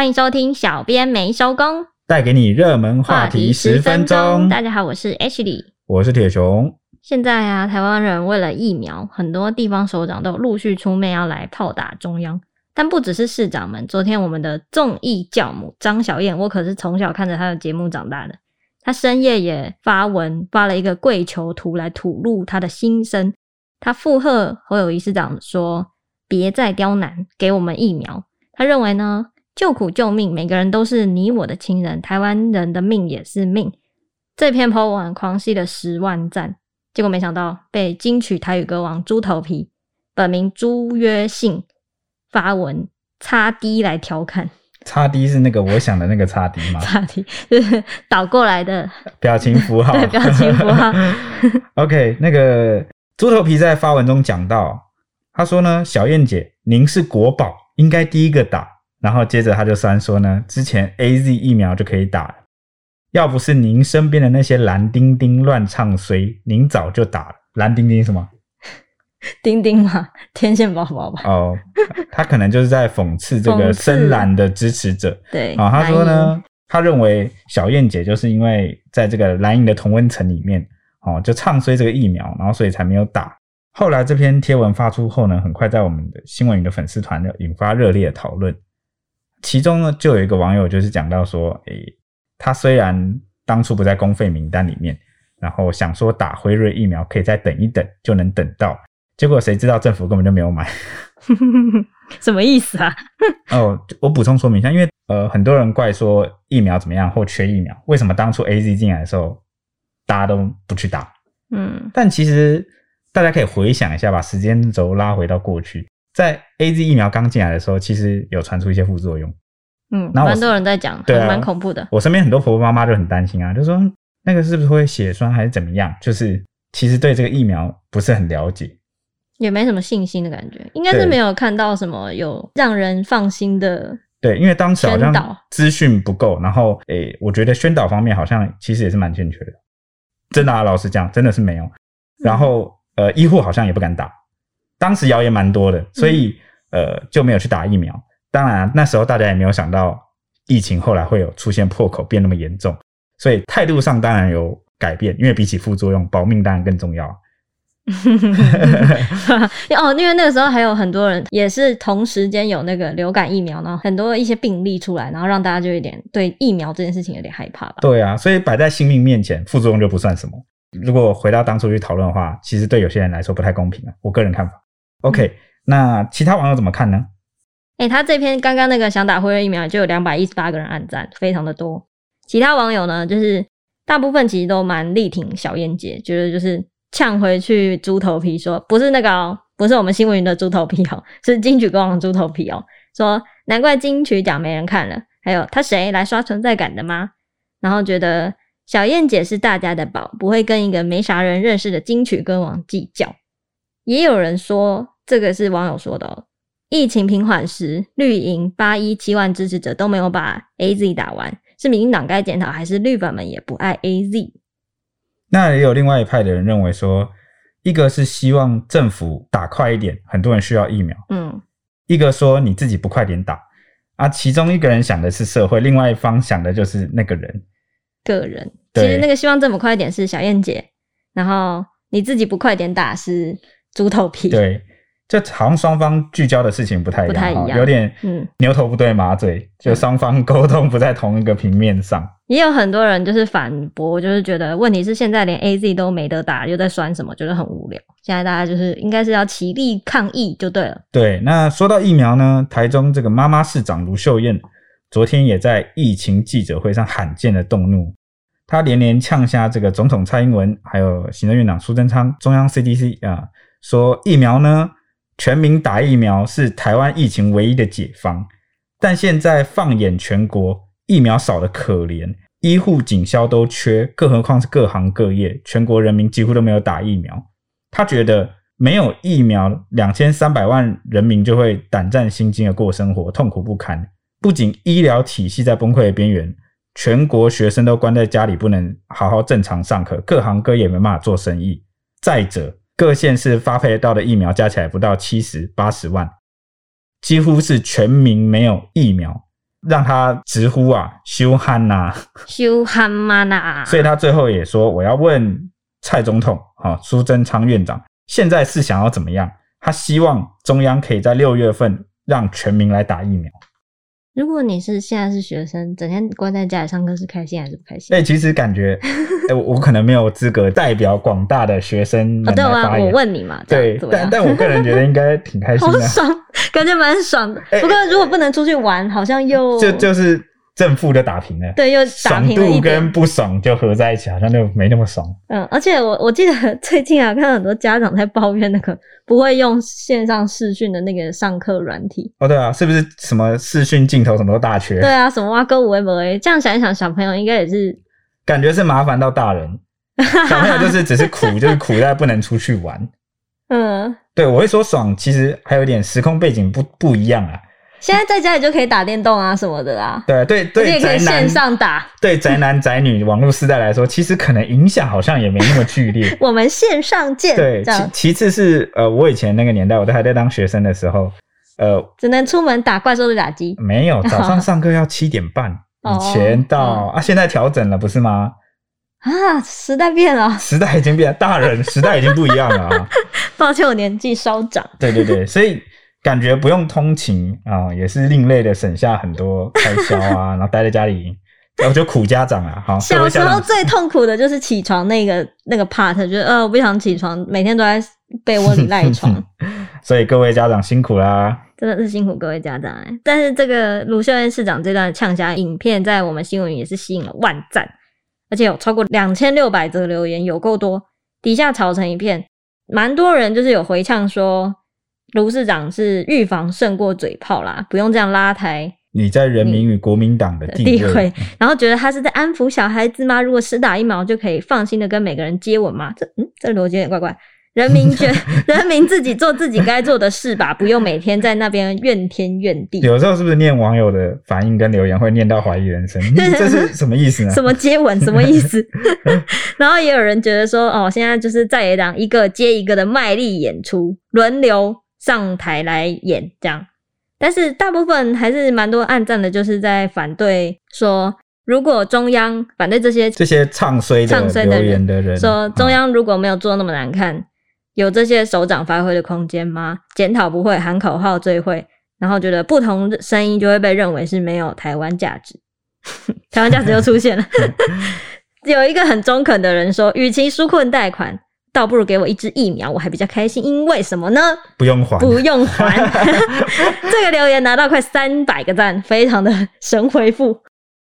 欢迎收听，小编没收工，带给你热门话题十分钟。大家好，我是 Ashley，我是铁熊。现在啊，台湾人为了疫苗，很多地方首长都陆续出面要来炮打中央。但不只是市长们，昨天我们的综艺教母张小燕，我可是从小看着她的节目长大的。她深夜也发文发了一个跪求图来吐露她的心声。她附和侯友谊市长说：“别再刁难，给我们疫苗。”他认为呢，救苦救命，每个人都是你我的亲人，台湾人的命也是命。这篇 po 文狂吸了十万赞，结果没想到被金曲台语歌王猪头皮本名朱约信发文擦 D 来调侃。擦 D 是那个我想的那个擦 D 吗？擦 D 就是倒过来的表情符号。对，表情符号。OK，那个猪头皮在发文中讲到，他说呢，小燕姐，您是国宝。应该第一个打，然后接着他就酸说呢，之前 AZ 疫苗就可以打了，要不是您身边的那些蓝丁丁乱唱衰，您早就打了。蓝丁丁什么？丁丁嘛，天线宝宝吧。哦，他可能就是在讽刺这个深蓝的支持者。对啊、哦，他说呢，他认为小燕姐就是因为在这个蓝营的同温层里面，哦，就唱衰这个疫苗，然后所以才没有打。后来这篇贴文发出后呢，很快在我们的新闻云的粉丝团呢引发热烈的讨论。其中呢，就有一个网友就是讲到说，诶、欸，他虽然当初不在公费名单里面，然后想说打辉瑞疫苗可以再等一等就能等到，结果谁知道政府根本就没有买。什么意思啊？哦，我补充说明一下，因为呃，很多人怪说疫苗怎么样或缺疫苗，为什么当初 AZ 进来的时候大家都不去打？嗯，但其实。大家可以回想一下，把时间轴拉回到过去，在 AZ 疫苗刚进来的时候，其实有传出一些副作用。嗯，蛮多人在讲，对，蛮恐怖的。我身边很多婆婆妈妈就很担心啊，就说那个是不是会血栓还是怎么样？就是其实对这个疫苗不是很了解，也没什么信心的感觉，应该是没有看到什么有让人放心的。对，因为当时好像资讯不够，然后诶、欸，我觉得宣导方面好像其实也是蛮欠缺的。真的啊，老实讲，真的是没有。然后。嗯呃，医护好像也不敢打，当时谣言蛮多的，所以、嗯、呃就没有去打疫苗。当然那时候大家也没有想到疫情后来会有出现破口变那么严重，所以态度上当然有改变，因为比起副作用，保命当然更重要。哦，因为那个时候还有很多人也是同时间有那个流感疫苗，然后很多一些病例出来，然后让大家就有点对疫苗这件事情有点害怕吧。对啊，所以摆在性命面前，副作用就不算什么。如果回到当初去讨论的话，其实对有些人来说不太公平啊。我个人看法。OK，、嗯、那其他网友怎么看呢？诶、欸、他这篇刚刚那个想打辉瑞疫苗就有两百一十八个人按赞，非常的多。其他网友呢，就是大部分其实都蛮力挺小燕姐，觉得就是呛回去猪头皮说，不是那个哦，不是我们新闻云的猪头皮哦，是金曲歌王的猪头皮哦。说难怪金曲奖没人看了，还有他谁来刷存在感的吗？然后觉得。小燕姐是大家的宝，不会跟一个没啥人认识的金曲歌王计较。也有人说，这个是网友说的哦。疫情平缓时，绿营八一七万支持者都没有把 AZ 打完，是民进党该检讨，还是绿粉们也不爱 AZ？那也有另外一派的人认为说，一个是希望政府打快一点，很多人需要疫苗。嗯，一个说你自己不快点打啊。其中一个人想的是社会，另外一方想的就是那个人个人。其实那个希望政府快一点是小燕姐，然后你自己不快点打是猪头皮。对，就好像双方聚焦的事情不太一样，有点嗯牛头不对马嘴，嗯、就双方沟通不在同一个平面上。也有很多人就是反驳，就是觉得问题是现在连 AZ 都没得打，又在酸什么，觉得很无聊。现在大家就是应该是要齐力抗疫就对了。对，那说到疫苗呢，台中这个妈妈市长卢秀燕昨天也在疫情记者会上罕见的动怒。她连连呛下这个总统蔡英文，还有行政院长苏贞昌，中央 CDC 啊，说疫苗呢，全民打疫苗是台湾疫情唯一的解方。但现在放眼全国，疫苗少得可怜，医护、警消都缺，更何况是各行各业，全国人民几乎都没有打疫苗。他觉得没有疫苗，两千三百万人民就会胆战心惊的过生活，痛苦不堪。不仅医疗体系在崩溃的边缘。全国学生都关在家里，不能好好正常上课，各行各业没办法做生意。再者，各县市发配到的疫苗加起来不到七十八十万，几乎是全民没有疫苗。让他直呼啊修汉呐，修汉妈呐。所以他最后也说，我要问蔡总统啊，苏贞昌院长，现在是想要怎么样？他希望中央可以在六月份让全民来打疫苗。如果你是现在是学生，整天关在家里上课，是开心还是不开心？哎、欸，其实感觉，哎、欸，我可能没有资格代表广大的学生们来发言。哦、对啊，我问你嘛。对，但但我个人觉得应该挺开心的，好爽，感觉蛮爽的。不过如果不能出去玩，好像又就就是。正负的打平了，对，又打平了。爽度跟不爽就合在一起，好像就没那么爽。嗯，而且我我记得最近啊，看到很多家长在抱怨那个不会用线上视讯的那个上课软体。哦，对啊，是不是什么视讯镜头什么都大缺？对啊，什么挖沟五 A 不 A？这样想一想，小朋友应该也是感觉是麻烦到大人，小朋友就是只是苦，就是苦在不能出去玩。嗯，对，我会说爽，其实还有点时空背景不不一样啊。现在在家里就可以打电动啊什么的啦，对对对，你也可以线上打。对宅男宅女网络时代来说，其实可能影响好像也没那么剧烈。我们线上见。对，其其次是呃，我以前那个年代，我都还在当学生的时候，呃，只能出门打怪兽的打机。没有，早上上课要七点半 以前到、哦、啊，现在调整了不是吗？啊，时代变了，时代已经变了，大人时代已经不一样了啊。抱歉，我年纪稍长。对对对，所以。感觉不用通勤啊、哦，也是另类的省下很多开销啊，然后待在家里，我就苦家长啊。好，小时候最痛苦的就是起床那个那个 part，就是呃，我不想起床，每天都在被窝里赖床。所以各位家长辛苦啦，真的是辛苦各位家长哎。但是这个卢秀燕市长这段呛声影片，在我们新闻也是吸引了万赞，而且有超过两千六百则留言，有够多，底下吵成一片，蛮多人就是有回呛说。卢市长是预防胜过嘴炮啦，不用这样拉抬你在人民与国民党的地位，然后觉得他是在安抚小孩子吗？如果施打疫苗就可以放心的跟每个人接吻吗？这嗯，这逻辑有点怪怪。人民觉 人民自己做自己该做的事吧，不用每天在那边怨天怨地。有时候是不是念网友的反应跟留言会念到怀疑人生？这是什么意思呢？什么接吻？什么意思？然后也有人觉得说，哦，现在就是在野党一个接一个的卖力演出，轮流。上台来演这样，但是大部分还是蛮多暗赞的，就是在反对说，如果中央反对这些这些唱衰的留言的人，说中央如果没有做那么难看，嗯、有这些首长发挥的空间吗？检讨不会，喊口号最会，然后觉得不同的声音就会被认为是没有台湾价值，台湾价值又出现了。有一个很中肯的人说，与其纾困贷款。倒不如给我一支疫苗，我还比较开心。因为什么呢？不用还，不用还。这个留言拿到快三百个赞，非常的神回复。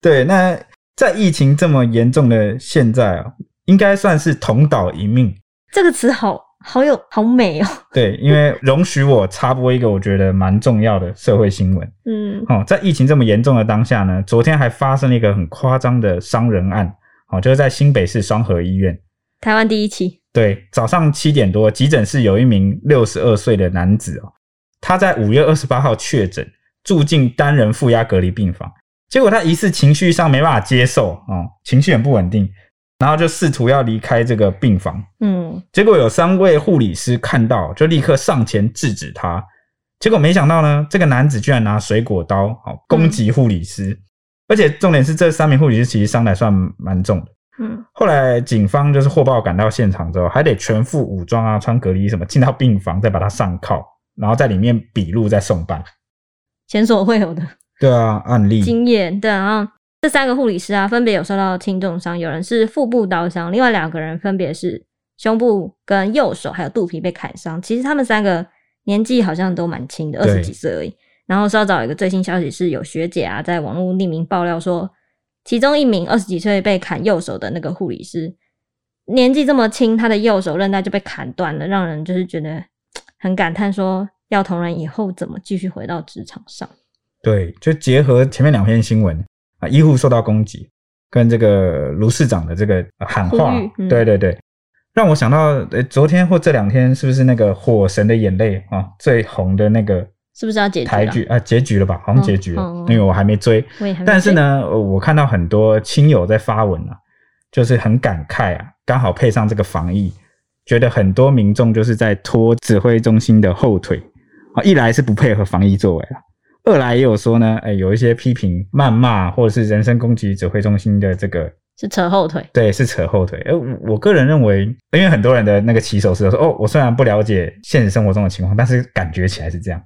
对，那在疫情这么严重的现在啊，应该算是同岛一命。这个词好好有好美哦。对，因为容许我插播一个我觉得蛮重要的社会新闻。嗯，哦，在疫情这么严重的当下呢，昨天还发生了一个很夸张的伤人案。哦，就是在新北市双河医院，台湾第一起。对，早上七点多，急诊室有一名六十二岁的男子哦，他在五月二十八号确诊，住进单人负压隔离病房。结果他疑似情绪上没办法接受哦，情绪很不稳定，然后就试图要离开这个病房。嗯，结果有三位护理师看到，就立刻上前制止他。结果没想到呢，这个男子居然拿水果刀哦攻击护理师，嗯，而且重点是这三名护理师其实伤得还算蛮重的。嗯，后来警方就是获报赶到现场之后，还得全副武装啊，穿隔离衣什么，进到病房再把他上铐，然后在里面笔录再送办。前所未有的，对啊，案例经验。对啊，然后这三个护理师啊，分别有受到轻重伤，有人是腹部刀伤，另外两个人分别是胸部跟右手还有肚皮被砍伤。其实他们三个年纪好像都蛮轻的，二十几岁而已。然后稍早有一个最新消息是有学姐啊，在网络匿名爆料说。其中一名二十几岁被砍右手的那个护理师，年纪这么轻，他的右手韧带就被砍断了，让人就是觉得很感叹，说要同仁以后怎么继续回到职场上？对，就结合前面两篇新闻啊，医护受到攻击，跟这个卢市长的这个喊话，嗯、对对对，让我想到，诶昨天或这两天是不是那个《火神的眼泪》啊，最红的那个？是不是要结局台剧啊？结局了吧？好像结局了，哦哦、因为我还没追。但是呢，我看到很多亲友在发文啊，就是很感慨啊，刚好配上这个防疫，觉得很多民众就是在拖指挥中心的后腿啊。一来是不配合防疫作为啊，二来也有说呢，哎，有一些批评、谩骂或者是人身攻击指挥中心的这个是扯后腿，对，是扯后腿。哎，我个人认为，因为很多人的那个起手是说，哦，我虽然不了解现实生活中的情况，但是感觉起来是这样。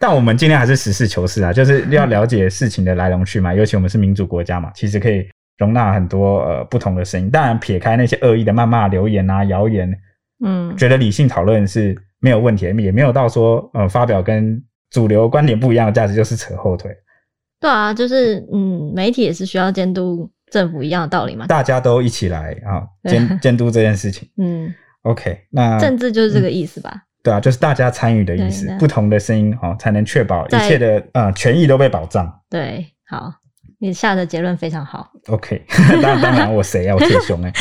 但我们今天还是实事求是啊，就是要了解事情的来龙去脉。尤其我们是民主国家嘛，其实可以容纳很多呃不同的声音。当然，撇开那些恶意的谩骂、留言啊、谣言，嗯，觉得理性讨论是没有问题，也没有到说呃发表跟。主流观点不一样的价值就是扯后腿。对啊，就是嗯，媒体也是需要监督政府一样的道理嘛。大家都一起来啊，监 监督这件事情。嗯，OK，那政治就是这个意思吧？嗯、对啊，就是大家参与的意思，不同的声音哦，才能确保一切的呃权益都被保障。对，好，你下的结论非常好。OK，当然当然，我谁呀？我最凶哎。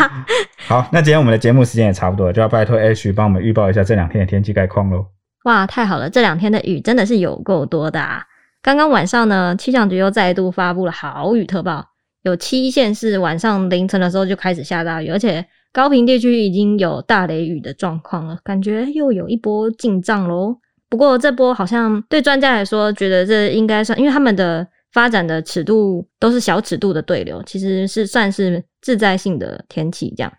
好，那今天我们的节目时间也差不多了，就要拜托 H 帮我们预报一下这两天的天气概况喽。哇，太好了！这两天的雨真的是有够多的啊！刚刚晚上呢，气象局又再度发布了豪雨特报，有七县市晚上凌晨的时候就开始下大雨，而且高屏地区已经有大雷雨的状况了，感觉又有一波进账喽。不过这波好像对专家来说，觉得这应该算，因为他们的发展的尺度都是小尺度的对流，其实是算是自在性的天气这样。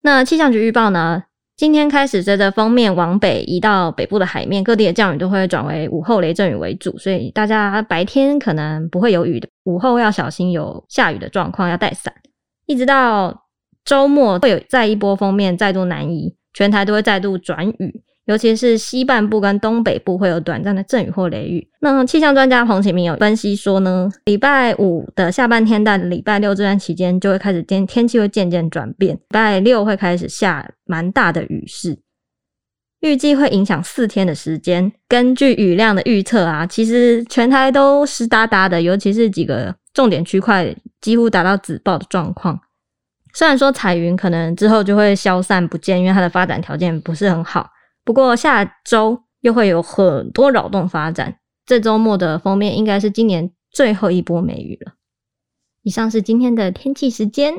那气象局预报呢？今天开始，随着锋面往北移到北部的海面，各地的降雨都会转为午后雷阵雨为主，所以大家白天可能不会有雨的，午后要小心有下雨的状况，要带伞。一直到周末会有再一波锋面再度南移，全台都会再度转雨。尤其是西半部跟东北部会有短暂的阵雨或雷雨。那气象专家彭启明有分析说呢，礼拜五的下半天到礼拜六这段期间就会开始天天气会渐渐转变，礼拜六会开始下蛮大的雨势，预计会影响四天的时间。根据雨量的预测啊，其实全台都湿哒哒的，尤其是几个重点区块几乎达到紫爆的状况。虽然说彩云可能之后就会消散不见，因为它的发展条件不是很好。不过下周又会有很多扰动发展，这周末的封面应该是今年最后一波梅雨了。以上是今天的天气时间。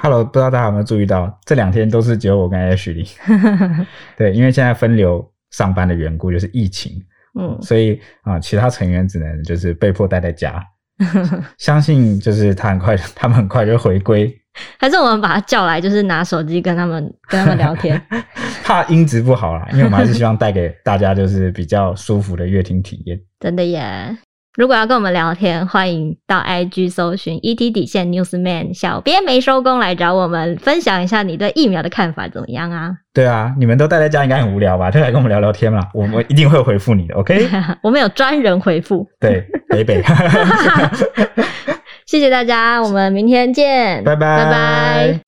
Hello，不知道大家有没有注意到，这两天都是只有我跟 Ashley。对，因为现在分流上班的缘故，就是疫情，嗯，所以啊、呃，其他成员只能就是被迫待在家。相信就是他很快，他们很快就回归。还是我们把他叫来，就是拿手机跟他们跟他们聊天。怕音质不好啦，因为我们还是希望带给大家就是比较舒服的乐听体验。真的耶！如果要跟我们聊天，欢迎到 IG 搜寻 ET 底线 Newsman，小编没收工来找我们分享一下你对疫苗的看法怎么样啊？对啊，你们都待在家应该很无聊吧？就来跟我们聊聊天嘛，我们一定会回复你的。OK？我们有专人回复。对，北北。谢谢大家，我们明天见，拜拜，拜拜。